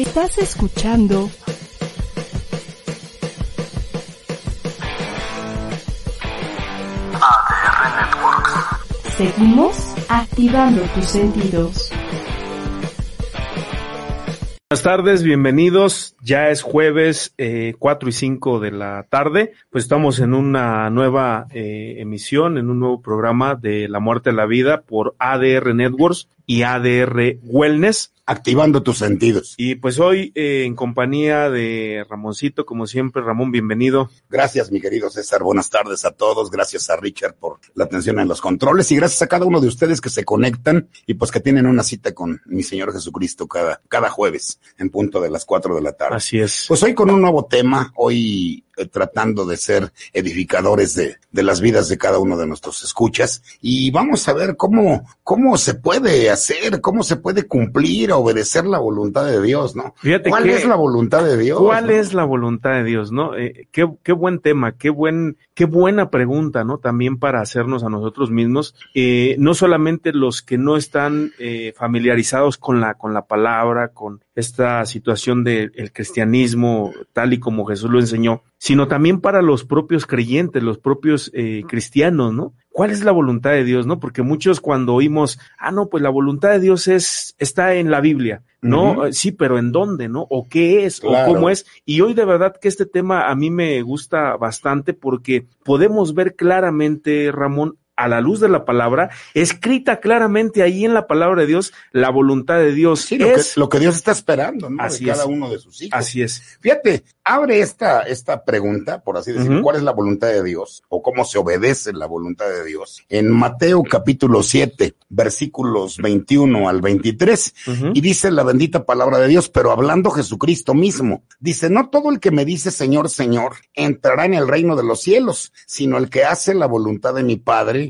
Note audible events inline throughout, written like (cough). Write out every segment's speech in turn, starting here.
Estás escuchando ADR Networks. Seguimos activando tus sentidos. Buenas tardes, bienvenidos. Ya es jueves eh, 4 y 5 de la tarde. Pues estamos en una nueva eh, emisión, en un nuevo programa de La Muerte a la Vida por ADR Networks y ADR Wellness. Activando tus sentidos. Y pues hoy eh, en compañía de Ramoncito, como siempre, Ramón, bienvenido. Gracias, mi querido César. Buenas tardes a todos. Gracias a Richard por la atención en los controles y gracias a cada uno de ustedes que se conectan y pues que tienen una cita con mi Señor Jesucristo cada, cada jueves en punto de las 4 de la tarde. Así es. Pues hoy con un nuevo tema, hoy eh, tratando de ser edificadores de, de las vidas de cada uno de nuestros escuchas y vamos a ver cómo, cómo se puede hacer, cómo se puede cumplir, obedecer la voluntad de Dios, ¿no? Fíjate ¿Cuál que- es la voluntad de Dios? ¿Cuál no? es la voluntad de Dios, no? Eh, qué, qué buen tema, qué buen, qué buena pregunta, ¿no? También para hacernos a nosotros mismos, eh, no solamente los que no están eh, familiarizados con la, con la palabra, con esta situación del cristianismo tal y como Jesús lo enseñó, sino también para los propios creyentes, los propios eh, cristianos, ¿no? ¿Cuál es la voluntad de Dios, no? Porque muchos cuando oímos, ah, no, pues la voluntad de Dios es, está en la Biblia, ¿no? Eh, Sí, pero ¿en dónde, no? ¿O qué es? Claro. ¿O cómo es? Y hoy de verdad que este tema a mí me gusta bastante porque podemos ver claramente, Ramón, a la luz de la palabra, escrita claramente ahí en la palabra de Dios, la voluntad de Dios Sí, lo, es. que, lo que Dios está esperando, ¿no? Así de cada es. uno de sus hijos. Así es. Fíjate, abre esta, esta pregunta, por así decirlo. ¿cuál es la voluntad de Dios? O cómo se obedece la voluntad de Dios. En Mateo capítulo 7, versículos 21 al 23, Ujú. y dice la bendita palabra de Dios, pero hablando Jesucristo mismo, dice, no todo el que me dice Señor, Señor, entrará en el reino de los cielos, sino el que hace la voluntad de mi Padre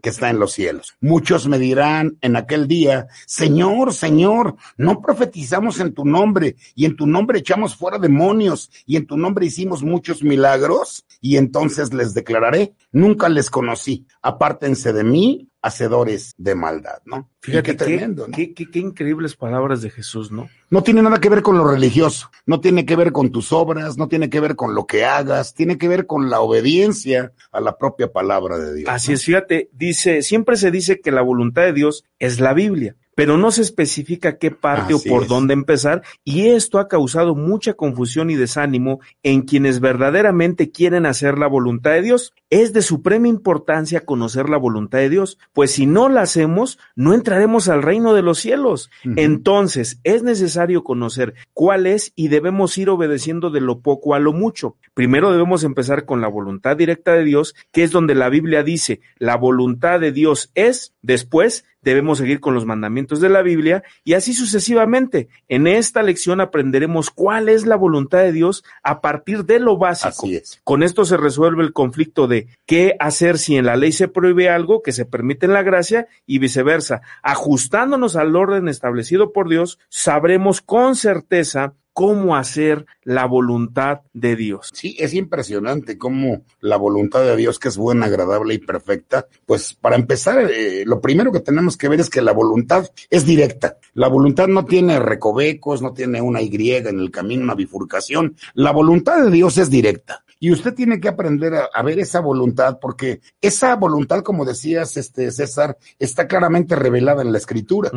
que está en los cielos. Muchos me dirán en aquel día, Señor, Señor, no profetizamos en tu nombre y en tu nombre echamos fuera demonios y en tu nombre hicimos muchos milagros y entonces les declararé, nunca les conocí, apártense de mí, hacedores de maldad, ¿no? Fíjate qué qué, tremendo, ¿no? qué, qué- qué increíbles palabras de Jesús, ¿no? No tiene nada que ver con lo religioso, no tiene que ver con tus obras, no tiene que ver con lo que hagas, tiene que ver con la obediencia a la propia palabra de Dios. Así ¿no? es, fíjate, dice, siempre se dice que la voluntad de Dios es la Biblia, pero no se especifica qué parte Así o por es. dónde empezar, y esto ha causado mucha confusión y desánimo en quienes verdaderamente quieren hacer la voluntad de Dios. Es de suprema importancia conocer la voluntad de Dios, pues si no la hacemos, no entraremos al reino de los cielos. Entonces, es necesario conocer cuál es y debemos ir obedeciendo de lo poco a lo mucho. Primero debemos empezar con la voluntad directa de Dios, que es donde la Biblia dice, la voluntad de Dios es, después debemos seguir con los mandamientos de la Biblia y así sucesivamente. En esta lección aprenderemos cuál es la voluntad de Dios a partir de lo básico. Así es. Con esto se resuelve el conflicto de qué hacer si en la ley se prohíbe algo que se permite en la gracia y viceversa. Ajustándonos al orden establecido por Dios, sabremos con certeza cómo hacer la voluntad de Dios. Sí, es impresionante cómo la voluntad de Dios, que es buena, agradable y perfecta, pues para empezar, eh, lo primero que tenemos que ver es que la voluntad es directa. La voluntad no tiene recovecos, no tiene una Y en el camino, una bifurcación. La voluntad de Dios es directa. Y usted tiene que aprender a, a ver esa voluntad, porque esa voluntad, como decías, este César, está claramente revelada en la escritura.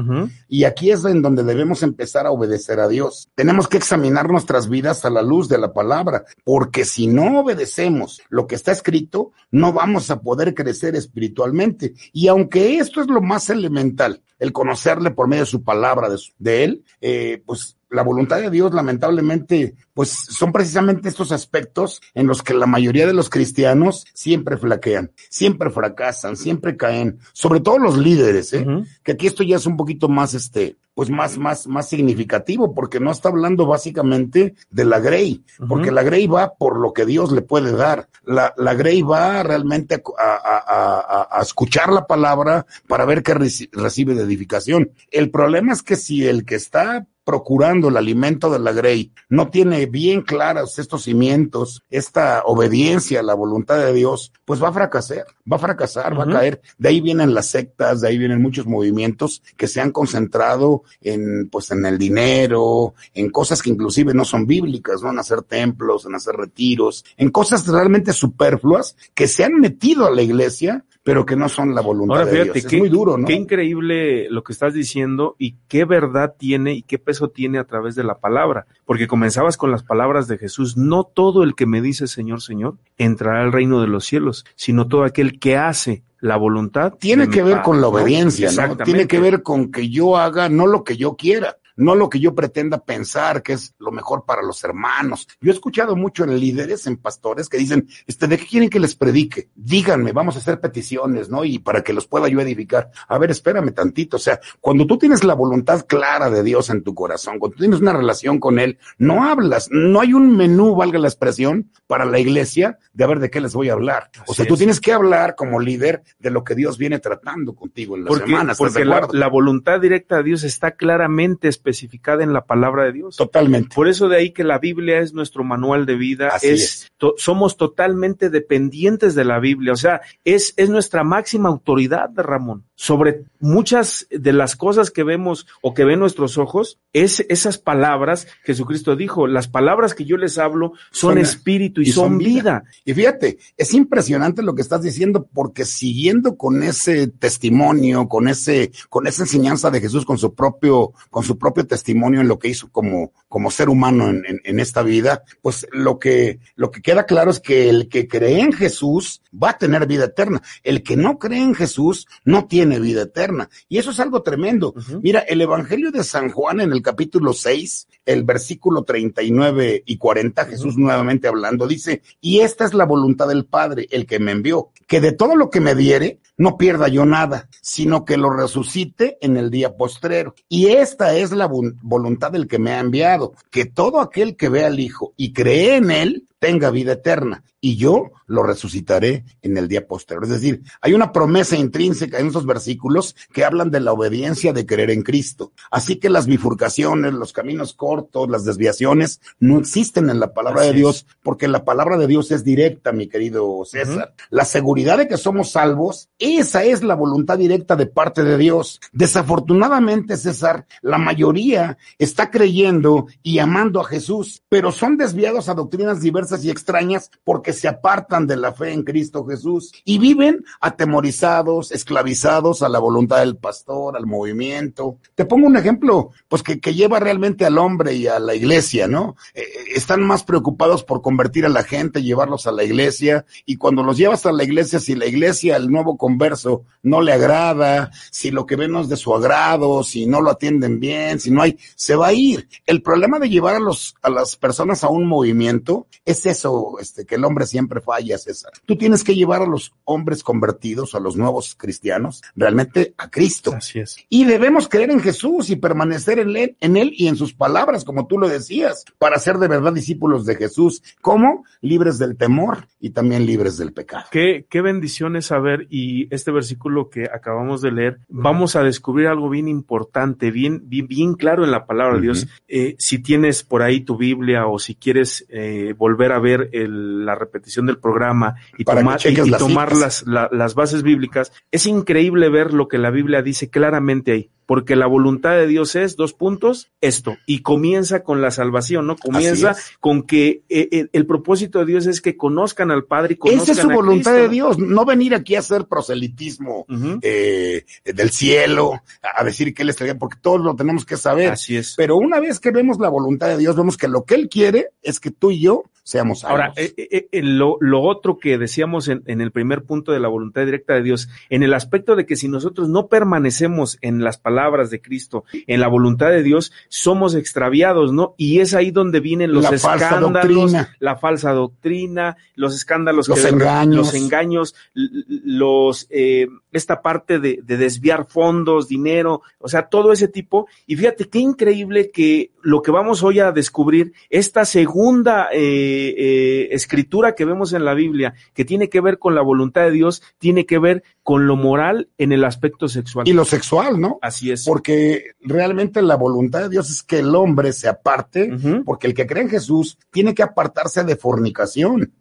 Y aquí es en donde debemos empezar a obedecer a Dios. Tenemos que examinar nuestras vidas a la luz de la palabra, porque si no obedecemos lo que está escrito, no vamos a poder crecer espiritualmente. Y aunque esto es lo más elemental, el conocerle por medio de su palabra, de, su- de él, eh, pues la voluntad de Dios, lamentablemente, pues son precisamente estos aspectos en los que la mayoría de los cristianos siempre flaquean, siempre fracasan, siempre caen, sobre todo los líderes, ¿eh? Que aquí esto ya es un poquito más, este, pues más, más, más significativo, porque no está hablando básicamente de la Grey, porque la Grey va por lo que Dios le puede dar. La, la Grey va realmente a, a- a- escuchar la palabra para ver qué reci- recibe de edificación. El problema es que si el que está procurando el alimento de la grey, no tiene bien claros estos cimientos, esta obediencia a la voluntad de Dios, pues va a fracasar, va a fracasar, va a caer. De ahí vienen las sectas, de ahí vienen muchos movimientos que se han concentrado en, pues, en el dinero, en cosas que inclusive no son bíblicas, ¿no? En hacer templos, en hacer retiros, en cosas realmente superfluas que se han metido a la iglesia pero que no son la voluntad Ahora, fíjate, de Dios. Qué, es muy duro, ¿no? Qué increíble lo que estás diciendo y qué verdad tiene y qué peso tiene a través de la palabra. Porque comenzabas con las palabras de Jesús. No todo el que me dice Señor, Señor, entrará al reino de los cielos, sino todo aquel que hace la voluntad. Tiene que ver Padre, con la obediencia, ¿no? Tiene que ver con que yo haga no lo que yo quiera, no lo que yo pretenda pensar que es lo mejor para los hermanos. Yo he escuchado mucho en líderes, en pastores que dicen, este, ¿de qué quieren que les predique? Díganme, vamos a hacer peticiones, ¿no? Y para que los pueda yo edificar. A ver, espérame tantito. O sea, cuando tú tienes la voluntad clara de Dios en tu corazón, cuando tú tienes una relación con Él, no hablas, no hay un menú, valga la expresión, para la iglesia de a ver de qué les voy a hablar. o Así sea, tú es. tienes que hablar como líder de lo que Dios viene tratando contigo en la Porque, semana. ¿estás de porque la, la voluntad directa de Dios está claramente especificada en la palabra de Dios. Totalmente. Por eso de ahí que la Biblia es nuestro manual de vida, Así es, es. to- somos totalmente dependientes de la Biblia, o sea, es, es nuestra máxima autoridad de Ramón. Sobre muchas de las cosas que vemos o que ven nuestros ojos, es esas palabras, Jesucristo dijo, las palabras que yo les hablo son, Son- espíritu y, y son, son vida. vida. Y fíjate, es impresionante lo que estás diciendo porque siguiendo con ese testimonio, con ese, con esa enseñanza de Jesús, con su propio, con su propio testimonio en lo que hizo como, como ser humano en, en- en esta vida, pues lo que, lo que queda claro es que el que cree en Jesús va a tener vida eterna. El que no cree en Jesús no tiene vida eterna. Y eso es algo tremendo. Mira, el Evangelio de San Juan en el capítulo 6, el versículo 39 y 40, Jesús nuevamente hablando, dice, y esta es la voluntad del Padre, el que me envió, que de todo lo que me diere, no pierda yo nada, sino que lo resucite en el día postrero. Y esta es la vo- voluntad del que me ha enviado, que todo aquel que ve al Hijo y cree en él, tenga vida eterna, y yo lo resucitaré en el día posterior. Es decir, hay una promesa intrínseca en esos versículos que hablan de la obediencia de creer en Cristo. Así que las bifurcaciones, los caminos cortos, las desviaciones, no existen en la palabra Así de es. Dios, porque la palabra de Dios es directa, mi querido César. La seguridad de que somos salvos, esa es la voluntad directa de parte de Dios. Desafortunadamente, César, la mayoría está creyendo y amando a Jesús, pero son desviados a doctrinas diversas y extrañas porque se apartan de la fe en Cristo Jesús y viven atemorizados, esclavizados a la voluntad del pastor, al movimiento. Te pongo un ejemplo, pues que, que lleva realmente al hombre y a la iglesia, ¿no? Eh, están más preocupados por convertir a la gente, llevarlos a la iglesia, y cuando los llevas a la iglesia, si la iglesia, el nuevo converso, no le agrada, si lo que ven no es de su agrado, si no lo atienden bien, si no hay, se va a ir. El problema de llevar a los, a las personas a un movimiento es eso, este, que el hombre siempre falla, César. Tú tienes que llevar a los hombres convertidos, a los nuevos cristianos, realmente a Cristo. Así es. Y debemos creer en Jesús y permanecer en él, en él y en sus palabras, como tú lo decías, para ser de verdad discípulos de Jesús. ¿Cómo? Libres del temor y también libres del pecado. Qué, qué bendición es saber, y este versículo que acabamos de leer, vamos a descubrir algo bien importante, bien, bien, bien claro en la palabra de Dios. Eh, si tienes por ahí tu Biblia o si quieres eh, volver a ver el- la repetición del programa y, Para tomar, y, las tomar las, la- las bases bíblicas, es increíble ver lo que la Biblia dice claramente ahí. Porque la voluntad de Dios es, dos puntos, esto. Y comienza con la salvación, ¿no? Comienza con que eh, eh, el propósito de Dios es que conozcan al Padre y conozcan Esa es su a voluntad Cristo, de. Dios, no venir aquí a hacer proselitismo eh, del cielo, a a decir que Él está bien, porque todos lo tenemos que saber. Así es. Pero una vez que vemos la voluntad de Dios, vemos que lo que Él quiere es que tú y yo seamos. Ahora, eh, eh, eh, lo, lo otro que decíamos en, en el primer punto de la voluntad directa de Dios, en el aspecto de que si nosotros no permanecemos en las palabras de Cristo, en la voluntad de Dios, somos extraviados, ¿no? Y es ahí donde vienen los La falsa escándalos, doctrina. la falsa doctrina, los escándalos, Los que- engaños. los engaños, los eh, esta parte de, de desviar fondos, dinero, o sea, todo ese tipo. Y fíjate qué increíble que lo que vamos hoy a descubrir, esta segunda eh, eh, escritura que vemos en la Biblia, que tiene que ver con la voluntad de Dios, tiene que ver con lo moral en el aspecto sexual. Y lo sexual, ¿no? Así es. Porque realmente la voluntad de Dios es que el hombre se aparte, porque el que cree en Jesús tiene que apartarse de fornicación.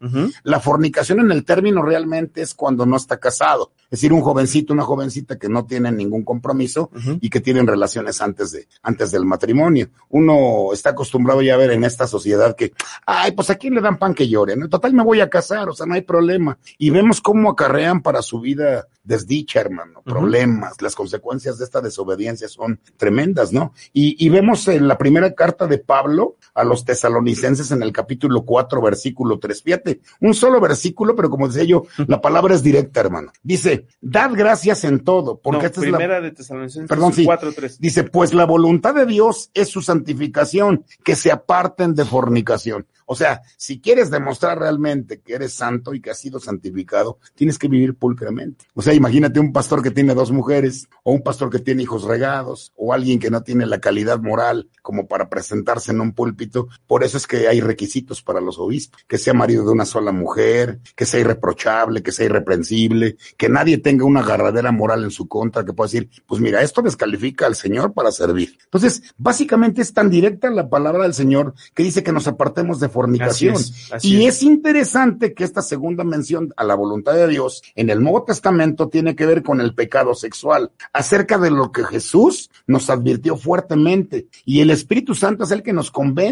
La fornicación en el término realmente es cuando no está casado. Es decir, un jovencito, una jovencita que no tienen ningún compromiso y que tienen relaciones antes de, antes del matrimonio. Uno está acostumbrado ya a ver en esta sociedad que, ay, pues a quién le dan pan que llore, ¿no? Total me voy a casar, o sea, no hay problema. Y vemos cómo acarrean para su vida desdicha, hermano, problemas, las consecuencias de esta desobediencia son tremendas, ¿no? Y, y vemos en la primera carta de Pablo a los tesalonicenses en el capítulo 4, versículo 3. Fíjate, un solo versículo, pero como decía yo, la palabra es directa, hermano. Dice, dad gracias en todo, porque No, esta es la primera de Tesalonicenses Perdón, sí. 4:3. Dice, pues la voluntad de Dios es su santificación, que se aparten de fornicación. O sea, si quieres demostrar realmente que eres santo y que has sido santificado, tienes que vivir pulcramente. O sea, imagínate un pastor que tiene dos mujeres, o un pastor que tiene hijos regados, o alguien que no tiene la calidad moral como para presentarse en un púlpito. Por eso es que hay requisitos para los obispos, que sea marido de una sola mujer, que sea irreprochable, que sea irreprensible, que nadie tenga una agarradera moral en su contra, que pueda decir, pues mira, esto descalifica al Señor para servir. Entonces, básicamente es tan directa la palabra del Señor que dice que nos apartemos de fornicación. Así es, así y es. es interesante que esta segunda mención a la voluntad de Dios en el Nuevo Testamento tiene que ver con el pecado sexual, acerca de lo que Jesús nos advirtió fuertemente. Y el Espíritu Santo es el que nos convence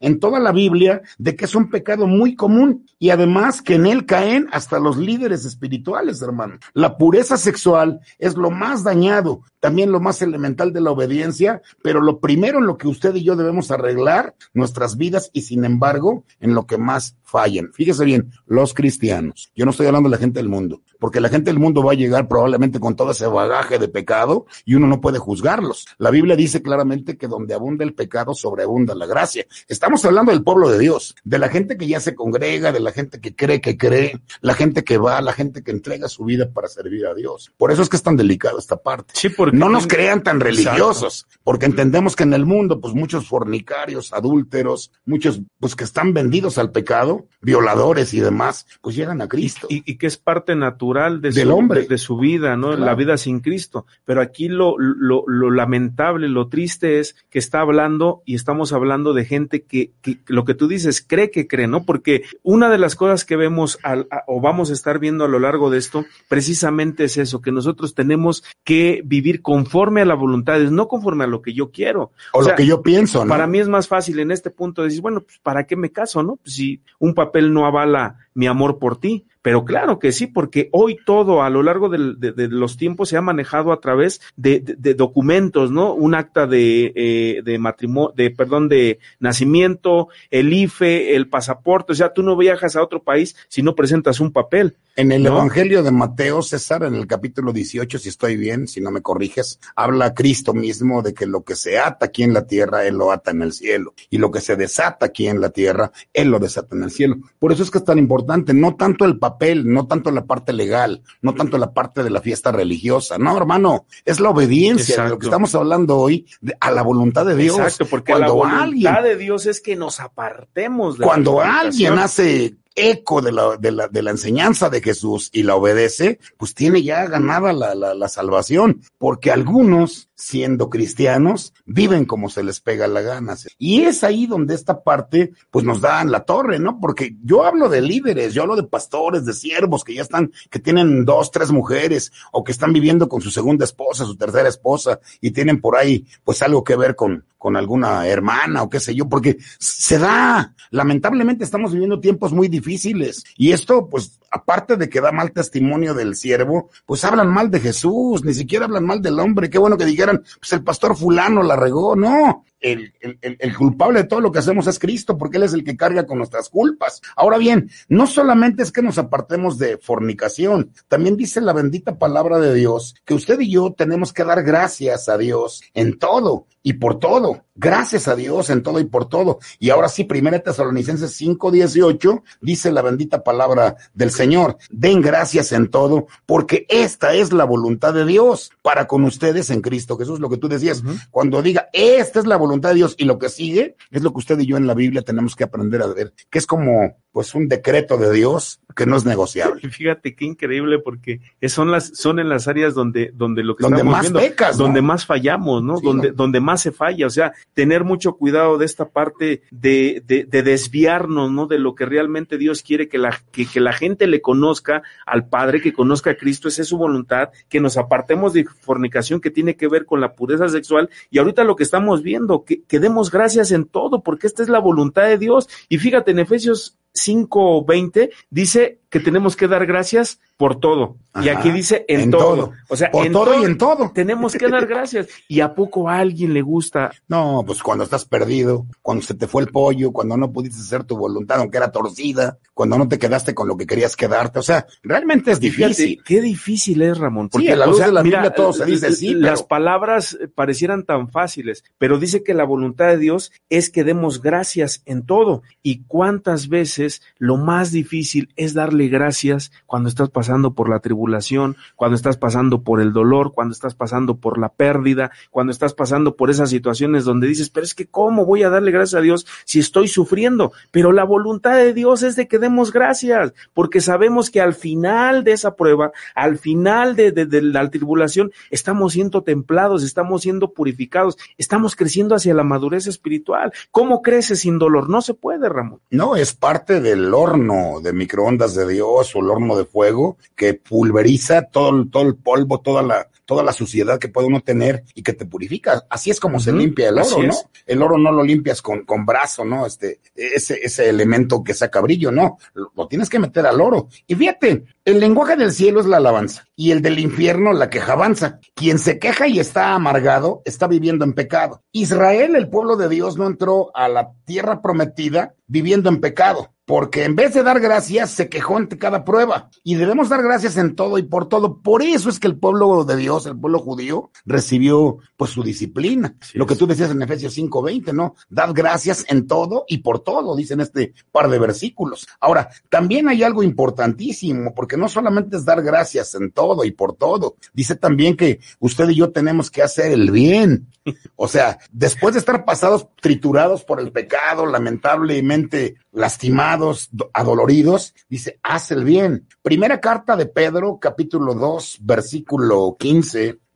en toda la Biblia de que es un pecado muy común y además que en él caen hasta los líderes espirituales, hermano. La pureza sexual es lo más dañado, también lo más elemental de la obediencia, pero lo primero en lo que usted y yo debemos arreglar nuestras vidas y sin embargo en lo que más fallan. Fíjese bien, los cristianos. Yo no estoy hablando de la gente del mundo, porque la gente del mundo va a llegar probablemente con todo ese bagaje de pecado y uno no puede juzgarlos. La Biblia dice claramente que donde abunda el pecado, sobreabunda la gracia. Estamos hablando del pueblo de Dios, de la gente que ya se congrega, de la gente que cree que cree, la gente que va, la gente que entrega su vida para servir a Dios. Por eso es que es tan delicado esta parte. Sí, porque No nos crean tan religiosos, porque entendemos que en el mundo, pues muchos fornicarios, adúlteros, muchos, pues que están vendidos al pecado, violadores y demás, pues llegan a Cristo. y, y que es parte natural de, Del su, hombre. de, de su vida, ¿no? Claro. La vida sin Cristo. Pero aquí lo, lo, lo lamentable, lo triste es que está hablando y estamos hablando de gente que, que lo que tú dices, cree que cree, ¿no? Porque una de las cosas que vemos al- a- o vamos a estar viendo a lo largo de esto, precisamente es eso, que nosotros tenemos que vivir conforme a la voluntad, Dios, no conforme a lo que yo quiero. o, o sea, lo que yo pienso, ¿no? Para mí es más fácil en este punto decir, bueno, pues ¿para qué me caso, no? Pues si un papel no avala mi amor por ti. Pero claro que sí, porque hoy todo a lo largo del- de, de los tiempos se ha manejado a través de, de- de documentos, ¿no? Un acta de, eh, de matrimonio, de, perdón, de nacimiento, el IFE, el pasaporte. O sea, tú no viajas a otro país si no presentas un papel. En el ¿no? Evangelio de Mateo, César, en el capítulo 18, si estoy bien, si no me corriges, habla Cristo mismo de que lo que se ata aquí en la tierra, Él lo ata en el cielo. Y lo que se desata aquí en la tierra, Él lo desata en el cielo. Por eso es que es tan importante, no tanto el papel, no tanto la parte legal, no tanto la parte de la fiesta religiosa. No, hermano, es la obediencia de lo que estamos hablando hoy a la voluntad de Dios. Exacto, porque cuando la voluntad alguien de Dios es que nos apartemos de cuando alguien hace eco de la, de, la, de la enseñanza de Jesús y la obedece, pues tiene ya ganada la, la, la salvación, porque algunos, siendo cristianos, viven como se les pega la gana. Y es ahí donde esta parte, pues nos dan la torre, ¿no? Porque yo hablo de líderes, yo hablo de pastores, de siervos que ya están, que tienen dos, tres mujeres, o que están viviendo con su segunda esposa, su tercera esposa, y tienen por ahí, pues algo que ver con, con alguna hermana o qué sé yo, porque se da. Lamentablemente estamos viviendo tiempos muy difíciles y esto, pues, aparte de que da mal testimonio del siervo, pues hablan mal de Jesús, ni siquiera hablan mal del hombre. Qué bueno que dijeran, pues el pastor fulano la regó. No, el, el, el, culpable de todo lo que hacemos es Cristo, porque Él es el que carga con nuestras culpas. Ahora bien, no solamente es que nos apartemos de fornicación, también dice la bendita palabra de Dios que usted y yo tenemos que dar gracias a Dios en todo y por todo. Gracias a Dios en todo y por todo. Y ahora sí, primera Tesalonicenses 5, 18, dice la bendita palabra del Señor, den gracias en todo, porque esta es la voluntad de Dios para con ustedes en Cristo Jesús, lo que tú decías, cuando diga, esta es la voluntad de Dios y lo que sigue, es lo que usted y yo en la Biblia tenemos que aprender a ver, que es como pues un decreto de Dios que no es negociable. (laughs) Fíjate qué increíble porque son las son en las áreas donde donde lo que donde estamos más viendo, pecas, ¿no? donde más fallamos, ¿no? Sí, donde ¿no? donde más se falla, o sea, tener mucho cuidado de esta parte de, de, de desviarnos, ¿no? De lo que realmente Dios quiere que la que, que la gente le conozca al Padre, que conozca a Cristo, esa es su voluntad, que nos apartemos de fornicación que tiene que ver con la pureza sexual y ahorita lo que estamos viendo, que, que demos gracias en todo, porque esta es la voluntad de Dios. Y fíjate, en Efesios 5:20 dice que tenemos que dar gracias por todo. y aquí dice en, en todo. todo. O sea, Por en todo y en todo. Tenemos que dar gracias. ¿Y a poco a alguien le gusta? No, pues cuando estás perdido, cuando se te fue el pollo, cuando no pudiste hacer tu voluntad, aunque era torcida, cuando no te quedaste con lo que querías quedarte, o sea, realmente es Fíjate, difícil. qué difícil es, Ramón. Sí, a la o luz de la Biblia todo se dice sí, Las palabras eh, parecieran tan fáciles, pero dice que la voluntad de Dios es que demos gracias en todo. ¿Y cuántas veces lo más difícil es darle gracias cuando estás pasando por la tribulación, cuando estás pasando por el dolor, cuando estás pasando por la pérdida, cuando estás pasando por esas situaciones donde dices, pero es que ¿cómo voy a darle gracias a Dios si estoy sufriendo? Pero la voluntad de Dios es de que demos gracias, porque sabemos que al final de esa prueba, al final de, de- la tribulación, estamos siendo templados, estamos siendo purificados, estamos creciendo hacia la madurez espiritual. ¿Cómo crece sin dolor? No se puede, Ramón. No, es parte del horno de microondas de Dios o el horno de fuego que pulveriza todo, el- todo el polvo, toda la, toda la suciedad que puede uno tener y que te purifica. Así es como se limpia el oro, ¿no? El oro no lo limpias con, con brazo, ¿no? Este, ese, ese elemento que saca brillo, no. Lo, lo tienes que meter al oro. Y fíjate, el lenguaje del cielo es la alabanza y el del infierno la quejabanza. Quien se queja y está amargado está viviendo en pecado. Israel, el pueblo de Dios, no entró a la tierra prometida viviendo en pecado. Porque en vez de dar gracias, se quejó ante cada prueba. Y debemos dar gracias en todo y por todo. Por eso es que el pueblo de Dios, el pueblo judío, recibió pues su disciplina. Así Lo es. que tú decías en Efesios 5:20, ¿no? Dad gracias en todo y por todo, dicen este par de versículos. Ahora, también hay algo importantísimo, porque no solamente es dar gracias en todo y por todo. Dice también que usted y yo tenemos que hacer el bien. O sea, después de estar pasados, triturados por el pecado, lamentablemente lastimados, do- adoloridos, dice, haz el bien. Primera carta de Pedro, capítulo 2, versículo 15.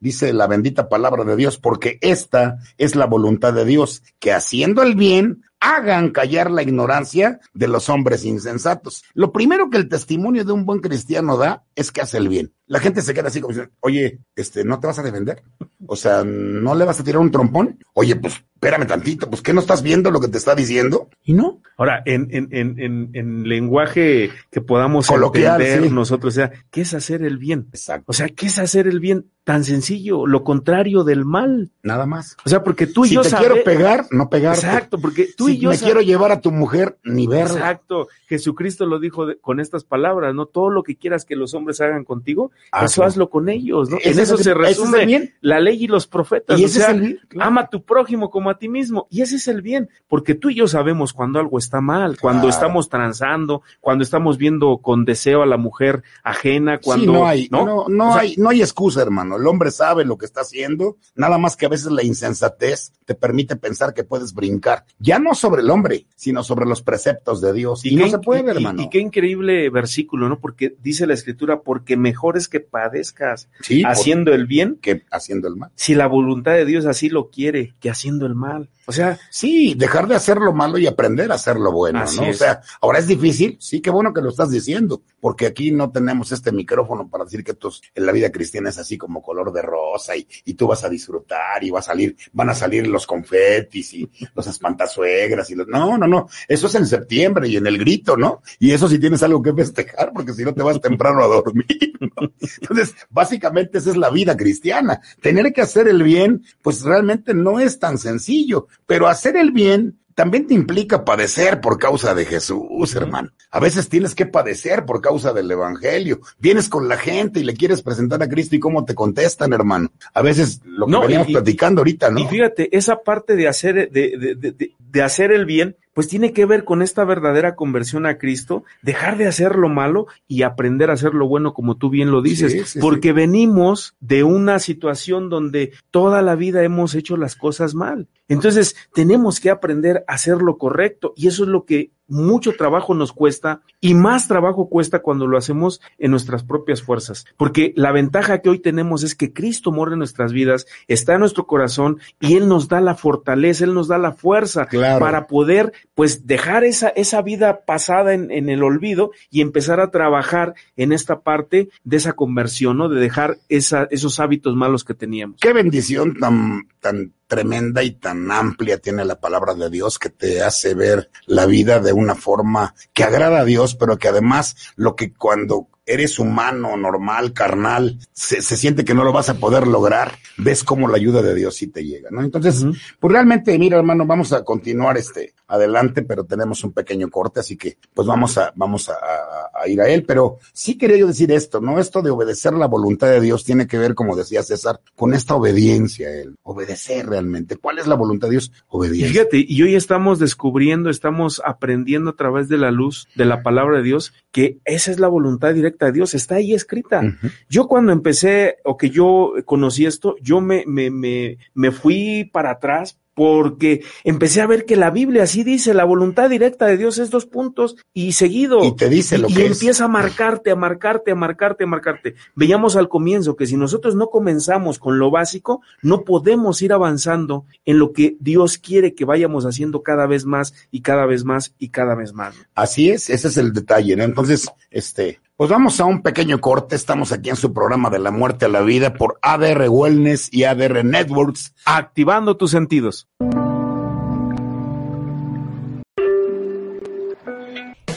Dice la bendita palabra de Dios, porque esta es la voluntad de Dios, que haciendo el bien hagan callar la ignorancia de los hombres insensatos. Lo primero que el testimonio de un buen cristiano da es que hace el bien. La gente se queda así como diciendo, oye, este, ¿no te vas a defender? O sea, ¿no le vas a tirar un trompón? Oye, pues espérame tantito, pues ¿qué no estás viendo lo que te está diciendo? Y no. Ahora, en, en, en, en, en lenguaje que podamos Coloquial, entender sí. nosotros, o sea, ¿qué es hacer el bien? Exacto. O sea, ¿qué es hacer el bien? Tan sencillo, lo contrario del mal. Nada más. O sea, porque tú y si yo te sabe- quiero pegar, no pegarte. Exacto, porque tú si y yo me sabe- quiero llevar a tu mujer, ni verla. Exacto, Jesucristo lo dijo de- con estas palabras, ¿no? Todo lo que quieras que los hombres hagan contigo, Hazlo. eso hazlo con ellos, ¿no? En es eso se es resume bien. la ley y los profetas. Y o ese sea, es el bien. claro. Ama a tu prójimo como a ti mismo. Y ese es el bien, porque tú y yo sabemos cuando algo está mal, cuando Claro. estamos transando, cuando estamos viendo con deseo a la mujer ajena, cuando sí, no hay, no, no, O sea, hay, no hay excusa, hermano. El hombre sabe lo que está haciendo, nada más que a veces la insensatez te permite pensar que puedes brincar, ya no sobre el hombre, sino sobre los preceptos de Dios. Y, no se puede, y- hermano. Y qué increíble versículo, ¿no? Porque dice la escritura, porque mejor es que padezcas sí, haciendo el bien que haciendo el mal. si la voluntad de Dios así lo quiere, que haciendo el mal. O sea, Sí, dejar de hacer lo malo y aprender a hacer lo bueno, ¿no? O sea, ahora es difícil, sí, qué bueno que lo estás diciendo, porque aquí no tenemos este micrófono para decir que tus, en la vida cristiana es así como color de rosa y, y tú vas a disfrutar y va a salir, van a salir los confetis y los espantasuegras y los, no, no, no, eso es en septiembre y en el grito, ¿no? Y eso sí tienes algo que festejar, porque si no te vas temprano a dormir, (laughs) ¿no? Entonces, básicamente esa es la vida cristiana. Tener que hacer el bien, pues realmente no es tan sencillo, pero hacer el bien también te implica padecer por causa de Jesús, hermano. A veces tienes que padecer por causa del Evangelio. Vienes con la gente y le quieres presentar a Cristo y cómo te contestan, hermano. A veces lo que No, veníamos y- platicando ahorita, ¿no? Y fíjate, esa parte de hacer, de, de, de, de- de hacer el bien, pues tiene que ver con esta verdadera conversión a Cristo, dejar de hacer lo malo y aprender a hacer lo bueno, como tú bien lo dices, Sí, sí, porque venimos de una situación donde toda la vida hemos hecho las cosas mal. Entonces, tenemos que aprender a hacer lo correcto y eso es lo que mucho trabajo nos cuesta y más trabajo cuesta cuando lo hacemos en nuestras propias fuerzas, porque la ventaja que hoy tenemos es que Cristo mora en nuestras vidas, está en nuestro corazón y Él nos da la fortaleza, Él nos da la fuerza Claro. para poder pues dejar esa, esa vida pasada en, en el olvido y empezar a trabajar en esta parte de esa conversión, ¿no? De dejar esa, esos hábitos malos que teníamos. Qué bendición tan, tan tremenda y tan amplia tiene la palabra de Dios que te hace ver la vida de una forma que agrada a Dios, pero que además lo que cuando eres humano, normal, carnal, se, se siente que no lo vas a poder lograr, ves cómo la ayuda de Dios sí te llega, ¿no? Entonces, pues realmente, mira, hermano, vamos a continuar este adelante, pero tenemos un pequeño corte, así que pues vamos a, vamos a, a- a ir a él. Pero sí quería yo decir esto, ¿no? Esto de obedecer la voluntad de Dios tiene que ver, como decía César, con esta obediencia a él. Obedecer realmente. ¿Cuál es la voluntad de Dios? Obediencia. fíjate, y hoy estamos descubriendo, estamos aprendiendo a través de la luz de la palabra de Dios que esa es la voluntad directa de Dios, está ahí escrita. Yo cuando empecé o que yo conocí esto, yo me, me, me, me fui para atrás porque empecé a ver que la Biblia así dice, la voluntad directa de Dios es dos puntos y seguido. Y te dice lo y que es. empieza a marcarte, a marcarte, a marcarte, a marcarte. Veíamos al comienzo que si nosotros no comenzamos con lo básico, no podemos ir avanzando en lo que Dios quiere que vayamos haciendo cada vez más y cada vez más y cada vez más. Así es, ese es el detalle, ¿no? Entonces, este, pues vamos a un pequeño corte. Estamos aquí en su programa de la muerte a la vida por ADR Wellness y ADR Networks. Activando tus sentidos.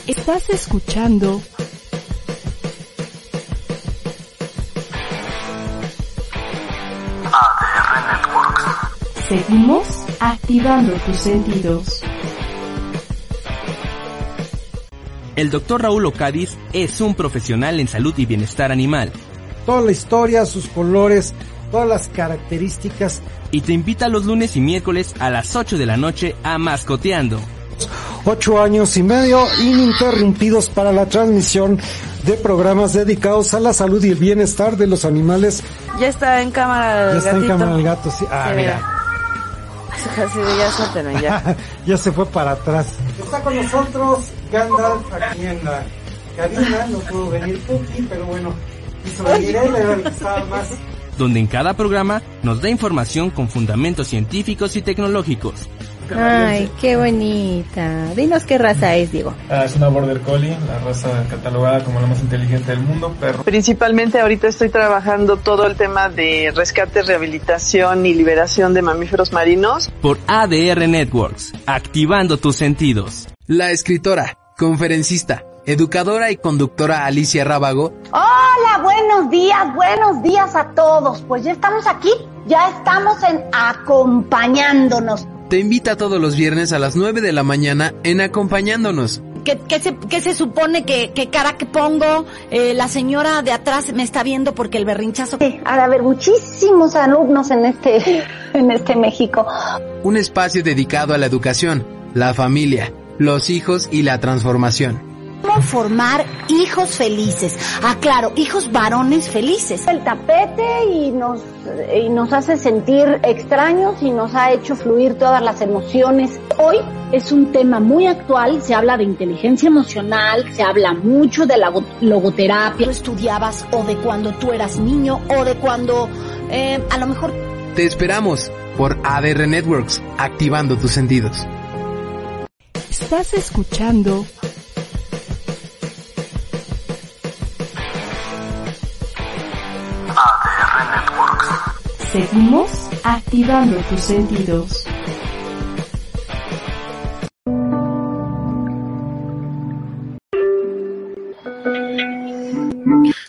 Estás escuchando ADR Networks. Seguimos activando tus sentidos. El Dr. Raúl Ocadiz es un profesional en salud y bienestar animal toda la historia, sus colores, todas las características. y te invita los lunes y miércoles a las 8 de la noche a Mascoteando. Ocho años y medio ininterrumpidos para la transmisión de programas dedicados a la salud y el bienestar de los animales. Ya está en cámara Ya el está en cámara el gato, sí. Ah, Sí, mira. (laughs) Ya ya. (laughs) ya se fue para atrás. Está con nosotros Gandalf aquí en la cabina. No pudo venir Puki, pero bueno, quiso venir él, era el que estaba más. donde en cada programa nos da información con fundamentos científicos y tecnológicos. Ay, qué bonita. Dinos qué raza es, Diego. Ah, es una Border Collie, la raza catalogada como la más inteligente del mundo, perro. Principalmente ahorita estoy trabajando todo el tema de rescate, rehabilitación y liberación de mamíferos marinos. Por ADR Networks, activando tus sentidos. La escritora, conferencista, educadora y conductora Alicia Rábago Hola, buenos días, buenos días a todos. Pues ya estamos aquí, ya estamos en acompañándonos. te invita todos los viernes a las 9 de la mañana en Acompañándonos. ¿Qué, qué se, qué se supone que, que cara que pongo? Eh, la señora de atrás me está viendo porque el berrinchazo... Sí, ha de haber muchísimos alumnos en este, (laughs) en este México. Un espacio dedicado a la educación, la familia, los hijos y la transformación. ¿Cómo formar hijos felices? Ah, claro, hijos varones felices. El tapete y nos, y nos hace sentir extraños y nos ha hecho fluir todas las emociones. Hoy es un tema muy actual, se habla de inteligencia emocional, se habla mucho de la logoterapia. Tú estudiabas o de cuando tú eras niño o de cuando eh, a lo mejor... Te esperamos por ADR Networks, activando tus sentidos. Estás escuchando ADR Networks. Seguimos activando tus sentidos.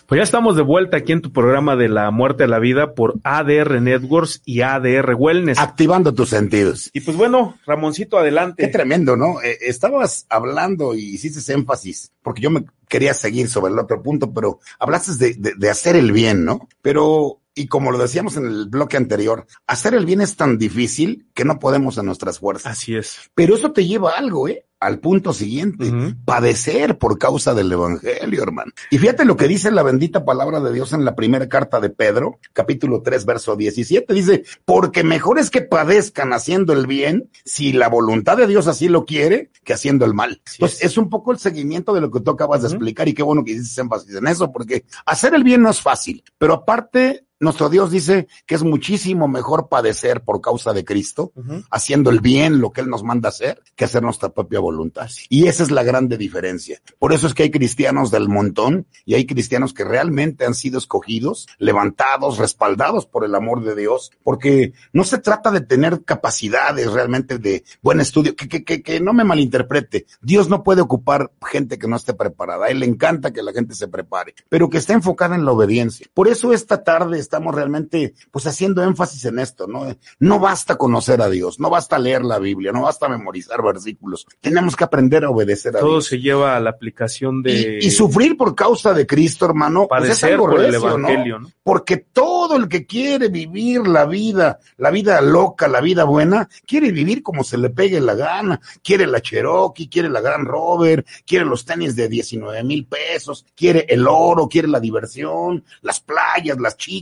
Pues ya estamos de vuelta aquí en tu programa de la muerte a la vida por ADR Networks y ADR Wellness. Activando tus sentidos. Y pues bueno, Ramoncito, adelante. Qué tremendo, ¿no? Eh, estabas hablando y hiciste énfasis, porque yo me quería seguir sobre el otro punto, pero hablaste de, de, de hacer el bien, ¿no? Pero y como lo decíamos en el bloque anterior, hacer el bien es tan difícil que no podemos a nuestras fuerzas. Así es. Pero eso te lleva a algo, ¿eh? Al punto siguiente, padecer por causa del Evangelio, hermano. Y fíjate lo que dice la bendita palabra de Dios en la primera carta de Pedro, capítulo 3, verso 17. Dice, porque mejor es que padezcan haciendo el bien, si la voluntad de Dios así lo quiere, que haciendo el mal. Entonces, es. un poco el seguimiento de lo que tú acabas de explicar y qué bueno que dices énfasis en eso, porque hacer el bien no es fácil, pero aparte nuestro Dios dice que es muchísimo mejor padecer por causa de Cristo, haciendo el bien, lo que Él nos manda hacer, que hacer nuestra propia voluntad. Y esa es la grande diferencia. Por eso es que hay cristianos del montón y hay cristianos que realmente han sido escogidos, levantados, respaldados por el amor de Dios, porque no se trata de tener capacidades realmente de buen estudio, que, que, que, que no me malinterprete. Dios no puede ocupar gente que no esté preparada. A Él le encanta que la gente se prepare, pero que esté enfocada en la obediencia. Por eso esta tarde estamos realmente pues haciendo énfasis en esto, ¿no? No basta conocer a Dios, no basta leer la Biblia, no basta memorizar versículos. Tenemos que aprender a obedecer a Todo Dios. se lleva a la aplicación de... Y, y sufrir por causa de Cristo, hermano, pues es Padecer algo por el evangelio, ¿no? Porque todo el que quiere vivir la vida, la vida loca, la vida buena, quiere vivir como se le pegue la gana. Quiere la Cherokee, quiere la Gran Rover, quiere los tenis de 19 mil pesos, quiere el oro, quiere la diversión, las playas, las chicas.